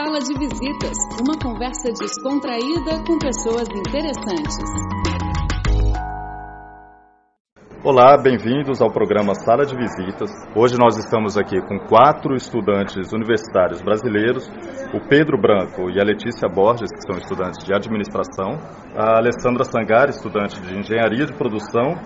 Sala de Visitas, uma conversa descontraída com pessoas interessantes. Olá, bem-vindos ao programa Sala de Visitas. Hoje nós estamos aqui com quatro estudantes universitários brasileiros, o Pedro Branco e a Letícia Borges, que são estudantes de administração, a Alessandra Sangari, estudante de engenharia de produção,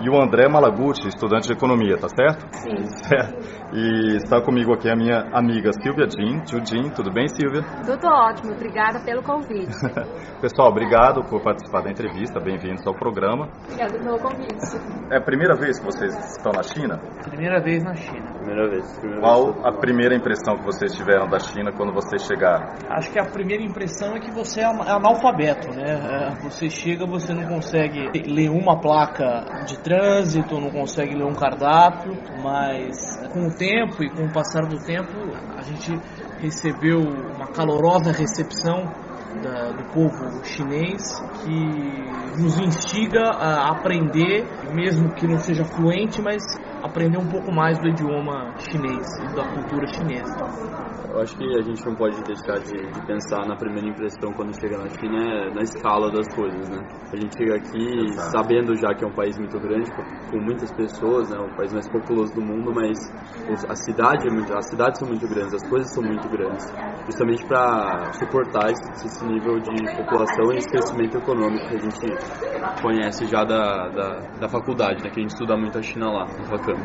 e o André Malaguti, estudante de economia, tá certo? Sim. Certo. E está comigo aqui a minha amiga Silvia Jean. Tio Jean, tudo bem, Silvia? Tudo ótimo, obrigada pelo convite. Pessoal, obrigado por participar da entrevista, bem-vindos ao programa. Obrigada pelo convite. É a primeira vez que vocês estão na China? Primeira vez na China. Primeira vez. Primeira Qual vez. a primeira impressão que vocês tiveram da China quando vocês chegaram? Acho que a primeira impressão é que você é analfabeto, né? É, Você chega, você não consegue ler uma placa de trânsito, não consegue ler um cardápio, mas com o tempo e com o passar do tempo, a gente recebeu uma calorosa recepção da- do povo chinês que nos instiga a aprender, mesmo que não seja fluente, mas aprender um pouco mais do idioma chinês e da cultura chinesa. Eu acho que a gente não pode deixar de, de pensar na primeira impressão quando chega na China é na escala das coisas, né? A gente chega aqui Exato. sabendo já que é um país muito grande, com, com muitas pessoas, né? O país mais populoso do mundo, mas os- a cidade é muito, as cidades são muito grandes, as coisas são muito grandes, justamente para suportar esse, esse nível de população e esse crescimento econômico que a gente conhece já da, da, da faculdade, né? Que a gente estuda muito a China lá, no Facamp.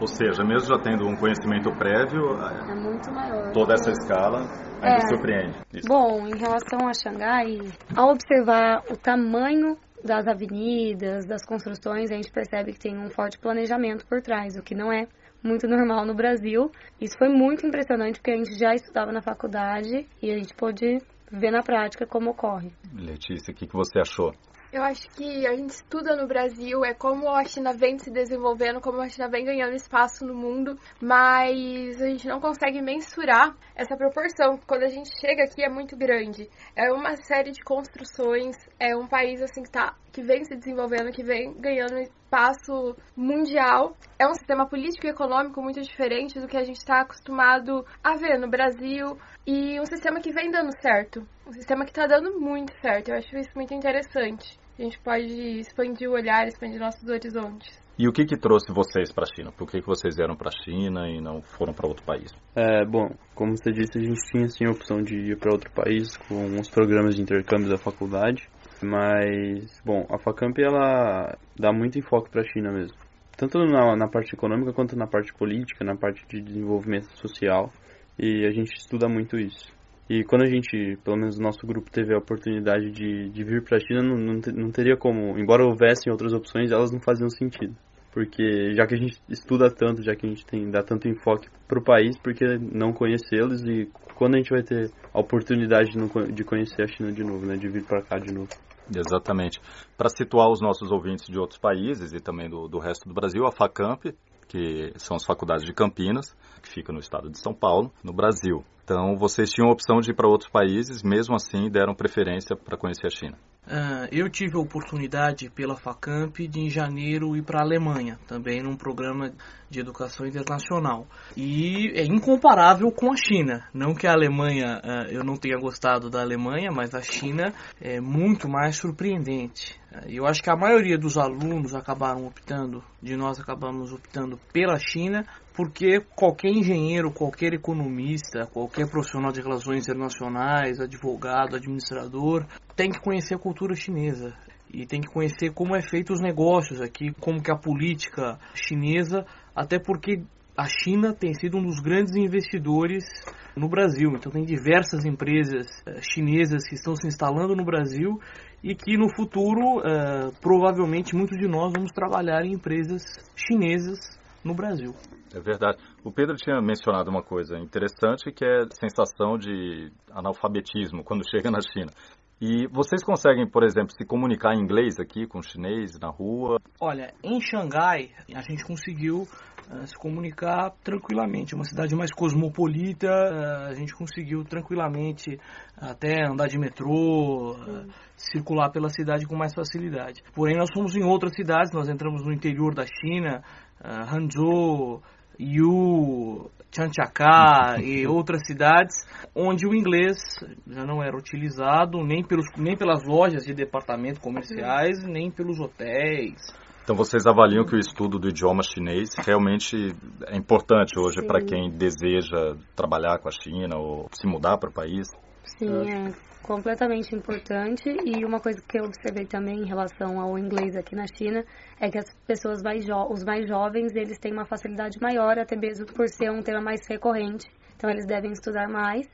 Ou seja, mesmo já tendo um conhecimento prévio, É muito maior. toda essa escala ainda É. surpreende. Isso. Bom, em relação a Xangai, ao observar o tamanho das avenidas, das construções, a gente percebe que tem um forte planejamento por trás, o que não é muito normal no Brasil. Isso foi muito impressionante porque a gente já estudava na faculdade e a gente pôde ver na prática como ocorre. Letícia, o que, que você achou? Eu acho que a gente estuda no Brasil é como a China vem se desenvolvendo, como a China vem ganhando espaço no mundo, mas a gente não consegue mensurar essa proporção. Quando a gente chega aqui é muito grande. É uma série de construções, é um país assim que tá que vem se desenvolvendo, que vem ganhando espaço mundial. É um sistema político e econômico muito diferente do que a gente está acostumado a ver no Brasil e um sistema que vem dando certo. Um sistema que está dando muito certo. Eu acho isso muito interessante. A gente pode expandir o olhar, expandir nossos horizontes. E o que, que trouxe vocês para a China? Por que, que vocês vieram para a China e não foram para outro país? É, bom, como você disse, a gente tinha sim a opção de ir para outro país com os programas de intercâmbio da faculdade, mas, bom, a Facamp ela dá muito enfoque para a China mesmo, tanto na, na parte econômica quanto na parte política, na parte de desenvolvimento social, e a gente estuda muito isso. E quando a gente, pelo menos o nosso grupo, teve a oportunidade de, de vir para a China, não, não, não teria como, embora houvessem outras opções, elas não faziam sentido porque já que a gente estuda tanto, já que a gente tem dá tanto enfoque para o país, porque não conhecê-los e quando a gente vai ter a oportunidade de, não de conhecer a China de novo, né, de vir para cá de novo. Exatamente. Para situar os nossos ouvintes de outros países e também do, do resto do Brasil, a FACAMP, que são as faculdades de Campinas, que fica no estado de São Paulo, no Brasil. Então, vocês tinham a opção de ir para outros países, mesmo assim deram preferência para conhecer a China. Ah, eu tive a oportunidade pela Facamp de em janeiro ir para a Alemanha, também num programa de educação internacional. E é incomparável com a China. Não que a Alemanha, ah, eu não tenha gostado da Alemanha, mas a China é muito mais surpreendente. Ah, Eu acho que a maioria dos alunos acabaram optando, de nós acabamos optando pela China, porque qualquer engenheiro, qualquer economista, qualquer profissional de relações internacionais, advogado, administrador, tem que conhecer a cultura chinesa e tem que conhecer como é feito os negócios aqui, como que a política chinesa, até porque a China tem sido um dos grandes investidores no Brasil. Então tem diversas empresas eh, chinesas que estão se instalando no Brasil e que no futuro eh, provavelmente muitos de nós vamos trabalhar em empresas chinesas no Brasil. É verdade. O Pedro tinha mencionado uma coisa interessante, que é a sensação de analfabetismo quando chega na China. E vocês conseguem, por exemplo, se comunicar em inglês aqui com chinês na rua? Olha, em Xangai a gente conseguiu uh, se comunicar tranquilamente. É uma cidade mais cosmopolita, uh, a gente conseguiu tranquilamente até andar de metrô, uh, circular pela cidade com mais facilidade. Porém, nós fomos em outras cidades, nós entramos no interior da China, Hangzhou, Yu, Chanchacá e outras cidades onde o inglês já não era utilizado nem, pelos, nem pelas lojas de departamento comerciais, nem pelos hotéis. Então vocês avaliam que o estudo do idioma chinês realmente é importante hoje para quem deseja trabalhar com a China ou se mudar para o país? Sim, é completamente importante. E uma coisa que eu observei também em relação ao inglês aqui na China é que as pessoas mais os mais jovens eles têm uma facilidade maior, até mesmo por ser um tema mais recorrente. Então eles devem estudar mais.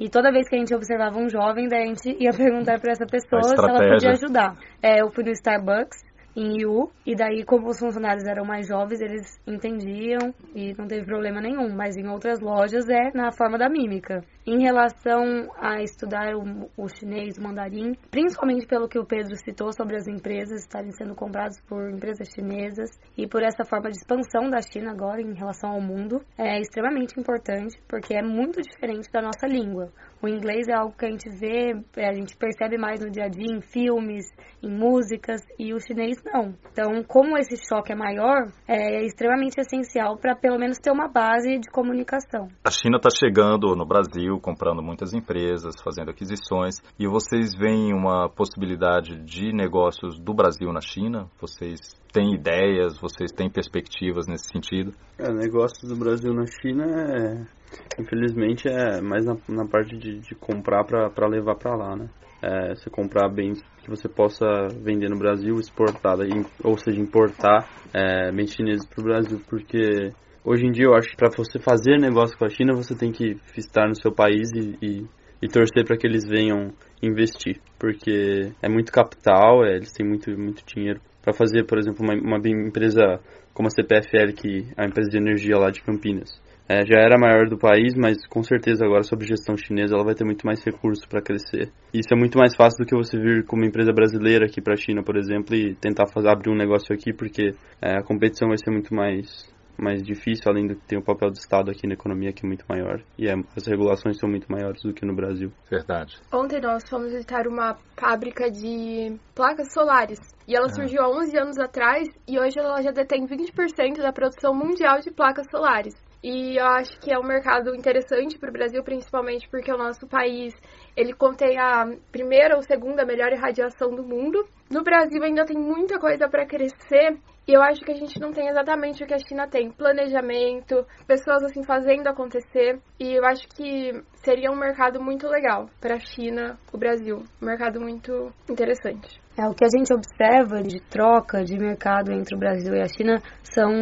E toda vez que a gente observava um jovem, daí a gente ia perguntar para essa pessoa se ela podia ajudar. É, eu fui no Starbucks em Yu, e daí como os funcionários eram mais jovens, eles entendiam e não teve problema nenhum, mas em outras lojas é na forma da mímica. Em relação a estudar o, o chinês, o mandarim, principalmente pelo que o Pedro citou sobre as empresas estarem sendo compradas por empresas chinesas e por essa forma de expansão da China agora em relação ao mundo, é extremamente importante porque é muito diferente da nossa língua. O inglês é algo que a gente vê, é, a gente percebe mais no dia a dia, em filmes, em músicas, e o chinês não. Então, como esse choque é maior, é extremamente essencial para pelo menos ter uma base de comunicação. A China está chegando no Brasil, comprando muitas empresas, fazendo aquisições, e vocês veem uma possibilidade de negócios do Brasil na China? Vocês têm ideias, vocês têm perspectivas nesse sentido? É, negócios do Brasil na China é Infelizmente é mais na, na parte de, de comprar para levar para lá, né? É, você comprar bens que você possa vender no Brasil, exportar, ou seja, importar é, chineses para o Brasil, porque hoje em dia eu acho que para você fazer negócio com a China você tem que estar no seu país e, e, e torcer para que eles venham investir, porque é muito capital, é, eles têm muito, muito dinheiro. Para fazer, por exemplo, uma, uma empresa como a CPFL, que é a empresa de energia lá de Campinas é, já era a maior do país, mas com certeza agora sob gestão chinesa ela vai ter muito mais recursos para crescer. Isso é muito mais fácil do que você vir como empresa brasileira aqui para a China, por exemplo, e tentar fazer, abrir um negócio aqui, porque é, a competição vai ser muito mais mais difícil, além do que tem o papel do Estado aqui na economia que é muito maior e é, as regulações são muito maiores do que no Brasil. Verdade. Ontem nós fomos visitar uma fábrica de placas solares e ela ah. surgiu há 11 anos atrás e hoje ela já detém 20% da produção mundial de placas solares. E eu acho que é um mercado interessante para o Brasil, principalmente porque o nosso país ele contém a primeira ou segunda melhor irradiação do mundo. No Brasil ainda tem muita coisa para crescer e eu acho que a gente não tem exatamente o que a China tem: planejamento, pessoas assim fazendo acontecer. E eu acho que seria um mercado muito legal para a China, o Brasil, um mercado muito interessante. É, o que a gente observa de troca de mercado entre o Brasil e a China são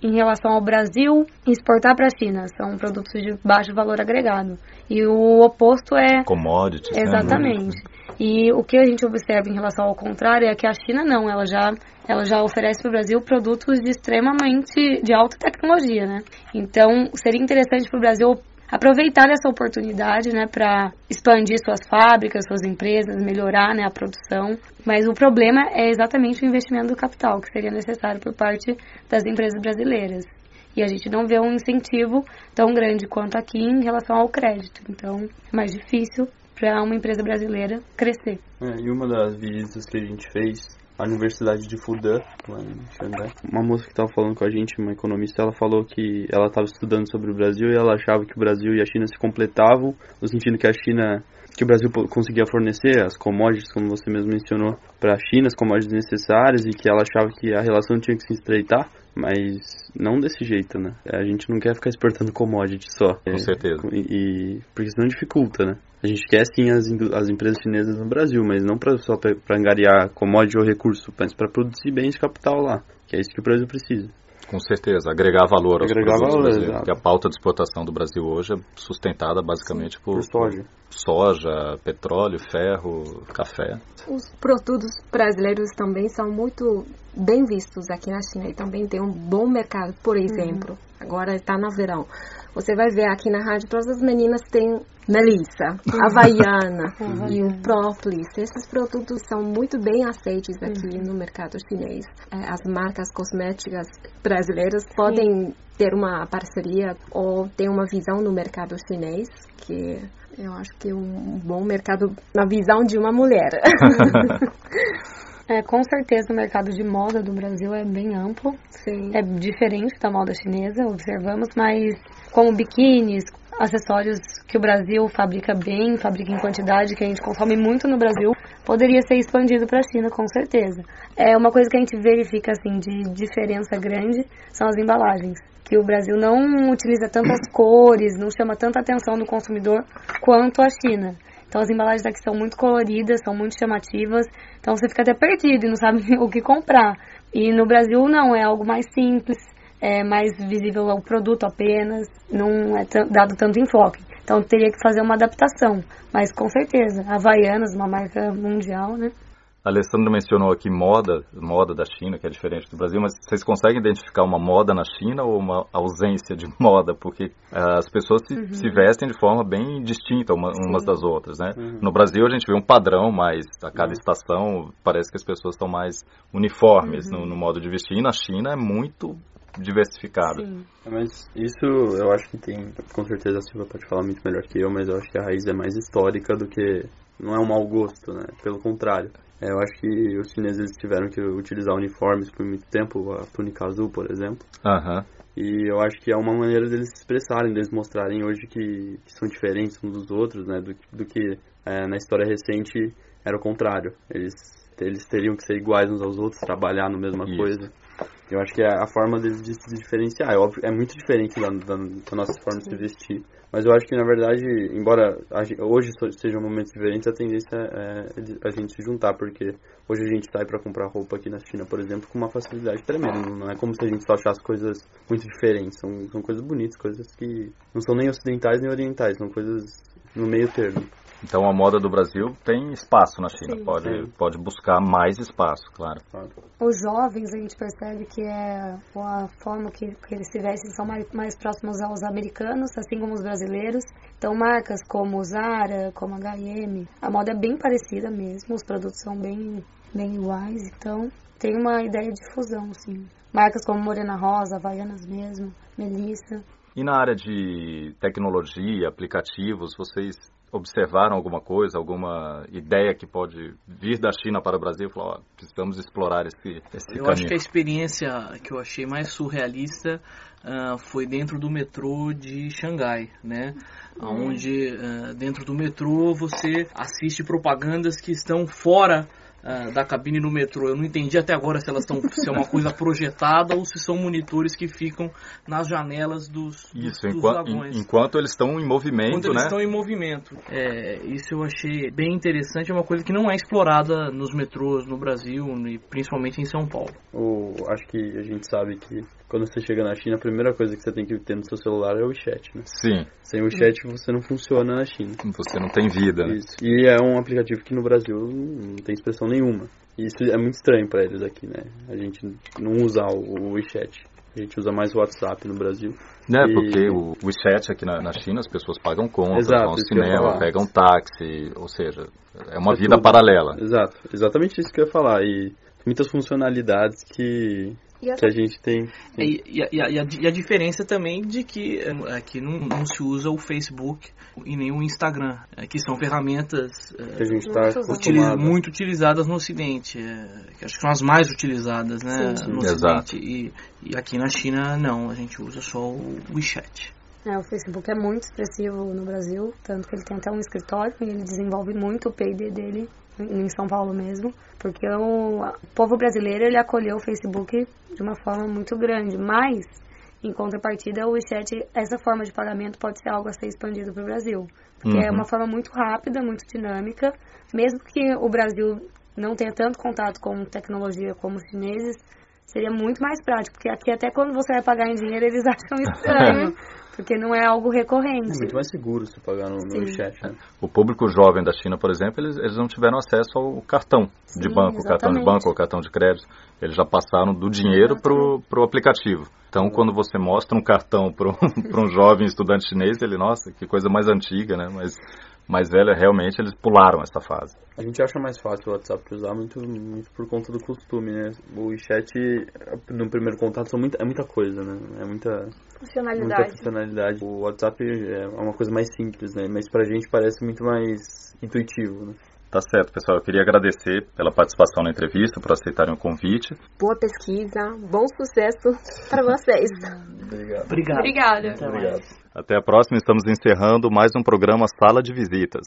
em relação ao Brasil exportar para a China, são produtos de baixo valor agregado. E o oposto é commodities. Né? Exatamente. Né? E o que a gente observa em relação ao contrário é que a China não, ela já ela já oferece para o Brasil produtos de extremamente de alta tecnologia, né? Então seria interessante para o Brasil aproveitar essa oportunidade, né, para expandir suas fábricas, suas empresas, melhorar, né, a produção. Mas o problema é exatamente o investimento do capital que seria necessário por parte das empresas brasileiras. E a gente não vê um incentivo tão grande quanto aqui em relação ao crédito. Então, é mais difícil para uma empresa brasileira crescer. É, e uma das visitas que a gente fez a Universidade de Fudan, lá em Xangai. Uma moça que estava falando com a gente, uma economista, ela falou que ela estava estudando sobre o Brasil e ela achava que o Brasil e a China se completavam, no sentido que a China que o Brasil conseguia fornecer as commodities, como você mesmo mencionou, para a China, as commodities necessárias e que ela achava que a relação tinha que se estreitar, mas não desse jeito, né? A gente não quer ficar exportando commodities só. Com é, certeza. E, e, porque senão dificulta, né? A gente quer sim as, as empresas chinesas no Brasil, mas não pra, só para angariar commodity ou recurso, mas para produzir bens de capital lá, que é isso que o Brasil precisa. Com certeza, agregar valor aos agregar produtos valor, brasileiros. Porque a pauta de exportação do Brasil hoje é sustentada basicamente Sim, por, por, soja. soja, petróleo, ferro, café. Os produtos brasileiros também são muito bem vistos aqui na China e também tem um bom mercado, por uhum. exemplo. Uhum. Agora está no verão. Você vai ver aqui na rádio, todas as meninas têm melissa, havaiana e o própolis. Esses produtos são muito bem aceitos aqui uhum. no mercado chinês. É, as marcas cosméticas brasileiras Sim. podem ter uma parceria ou ter uma visão no mercado chinês que eu acho que é um bom mercado na visão de uma mulher. É, com certeza o mercado de moda do Brasil é bem amplo. Sim. É diferente da moda chinesa, observamos, mas como biquínis, acessórios que o Brasil fabrica bem, fabrica em quantidade, que a gente consome muito no Brasil, poderia ser expandido para a China, com certeza. É uma coisa que a gente verifica assim de diferença grande são as embalagens, que o Brasil não utiliza tantas cores, não chama tanta atenção do consumidor quanto a China. Então as embalagens aqui são muito coloridas, são muito chamativas, então você fica até perdido e não sabe o que comprar. E no Brasil não, é algo mais simples, é mais visível ao produto apenas, não é dado tanto enfoque. Então teria que fazer uma adaptação, mas com certeza, Havaianas, uma marca mundial, né? A Alessandra mencionou aqui moda, moda da China, que é diferente do Brasil, mas vocês conseguem identificar uma moda na China ou uma ausência de moda? Porque uh, as pessoas se, uhum. se, vestem de forma bem distinta uma, umas das outras, né? Uhum. No Brasil a gente vê um padrão, mas a cada uhum. estação parece que as pessoas estão mais uniformes no, uhum. no, modo de vestir. E na China é muito diversificado. Sim. Mas isso eu acho que tem, com certeza a Silvia pode falar muito melhor que eu, mas eu acho que a raiz é mais histórica do que não é um mau gosto, né? Pelo contrário. É, eu acho que os chineses tiveram que utilizar uniformes por muito tempo, a túnica azul, por exemplo. Uhum. E eu acho que é uma maneira deles se expressarem, deles mostrarem hoje que, que são diferentes uns dos outros, né? Do, do que é, na história recente era o contrário. Eles, eles teriam que ser iguais uns aos outros, trabalhar na mesma Isso. coisa. Eu acho que é a forma deles de se diferenciar. É, óbvio, é muito diferente da, da, da nossa forma de se vestir. Mas eu acho que, na verdade, embora hoje sejam momentos diferentes, a tendência é a gente se juntar, porque hoje a gente sai para comprar roupa aqui na China, por exemplo, com uma facilidade tremenda. Não é como se a gente só achasse coisas muito diferentes. São, são coisas bonitas, coisas que não são nem ocidentais nem orientais, são coisas no meio termo. Então a moda do Brasil tem espaço na China, sim, pode, sim. pode buscar mais espaço, claro. Os jovens a gente percebe que é a forma que, que eles se vestem são mais, mais próximos aos americanos, assim como os brasileiros. Então marcas como Zara, como H&M, a moda é bem parecida mesmo, os produtos são bem, bem iguais, então tem uma ideia de fusão, sim. Marcas como Morena Rosa, Havaianas mesmo, Melissa. E na área de tecnologia, aplicativos, vocês observaram alguma coisa, alguma ideia que pode vir da China para o Brasil e falar, ó, precisamos explorar esse, esse eu caminho? acho que a experiência que eu achei mais surrealista uh, foi dentro do metrô de Xangai, né? Hum. Onde uh, dentro do metrô você assiste propagandas que estão fora uh, da cabine no metrô. Eu não entendi até agora se elas estão se é uma coisa projetada ou se são monitores que ficam nas janelas dos, isso, dos, enquanto, vagões. enquanto eles estão em movimento, enquanto né? eles estão em movimento. É, isso eu achei bem interessante. É uma coisa que não é explorada nos metrôs no Brasil e principalmente em São Paulo. O, acho que a gente sabe que quando você chega na China, a primeira coisa que você tem que ter no seu celular é o chat, né? Sim. Sem o chat você não funciona na China. Você não tem vida, né? Isso. E é um aplicativo que no Brasil não tem expressão nenhuma. E isso é muito estranho para eles aqui, né? A gente não usa o WeChat. A gente usa mais o WhatsApp no Brasil. Né, e... porque o WeChat aqui na, na, China as pessoas pagam contas, Exato, vão ao cinema, pegam táxi, ou seja, é uma é vida tudo. paralela. Exato, exatamente isso que eu ia falar. E muitas funcionalidades que que a gente tem. É, e, e, e, a, e, a, diferença também de que aqui é, não, não, se usa o Facebook e nem o Instagram, é, que são ferramentas que a gente tá utiliza, muito utilizadas no Ocidente, que acho que são as mais utilizadas né, sim, sim. no Ocidente. E, e aqui na China não, a gente usa só o WeChat. É, o Facebook é muito expressivo no Brasil, tanto que ele tem até um escritório e ele desenvolve muito o P&D dele em São Paulo mesmo, porque o, povo brasileiro ele acolheu o Facebook de uma forma muito grande, mas em contrapartida o WeChat, essa forma de pagamento pode ser algo a ser expandido para o Brasil, porque é uhum. é uma forma muito rápida, muito dinâmica, mesmo que o Brasil não tenha tanto contato com tecnologia como os chineses, seria muito mais prático, porque aqui até quando você vai pagar em dinheiro eles acham estranho. porque não é algo recorrente. É muito mais seguro se pagar no, no chat. Né? O público jovem da China, por exemplo, eles, eles não tiveram acesso ao cartão Sim, de banco, exatamente. cartão de banco ou cartão de crédito. Eles já passaram do dinheiro para o aplicativo. Então, quando você mostra um cartão para um jovem estudante chinês, ele, nossa, que coisa mais antiga, né? Mas mais velha, realmente eles pularam essa fase. A gente acha mais fácil o WhatsApp usar muito, muito por conta do costume, né? O chat, no primeiro contato, são muita, é muita coisa, né? É muita funcionalidade. Muita funcionalidade. O WhatsApp é uma coisa mais simples, né? Mas pra gente parece muito mais intuitivo, né? Tá certo, pessoal. Eu queria agradecer pela participação na entrevista, por aceitarem o convite. Boa pesquisa, bom sucesso para vocês. Obrigado. Obrigado. Obrigada. Até mais. Até a próxima. Estamos encerrando mais um programa Sala de Visitas.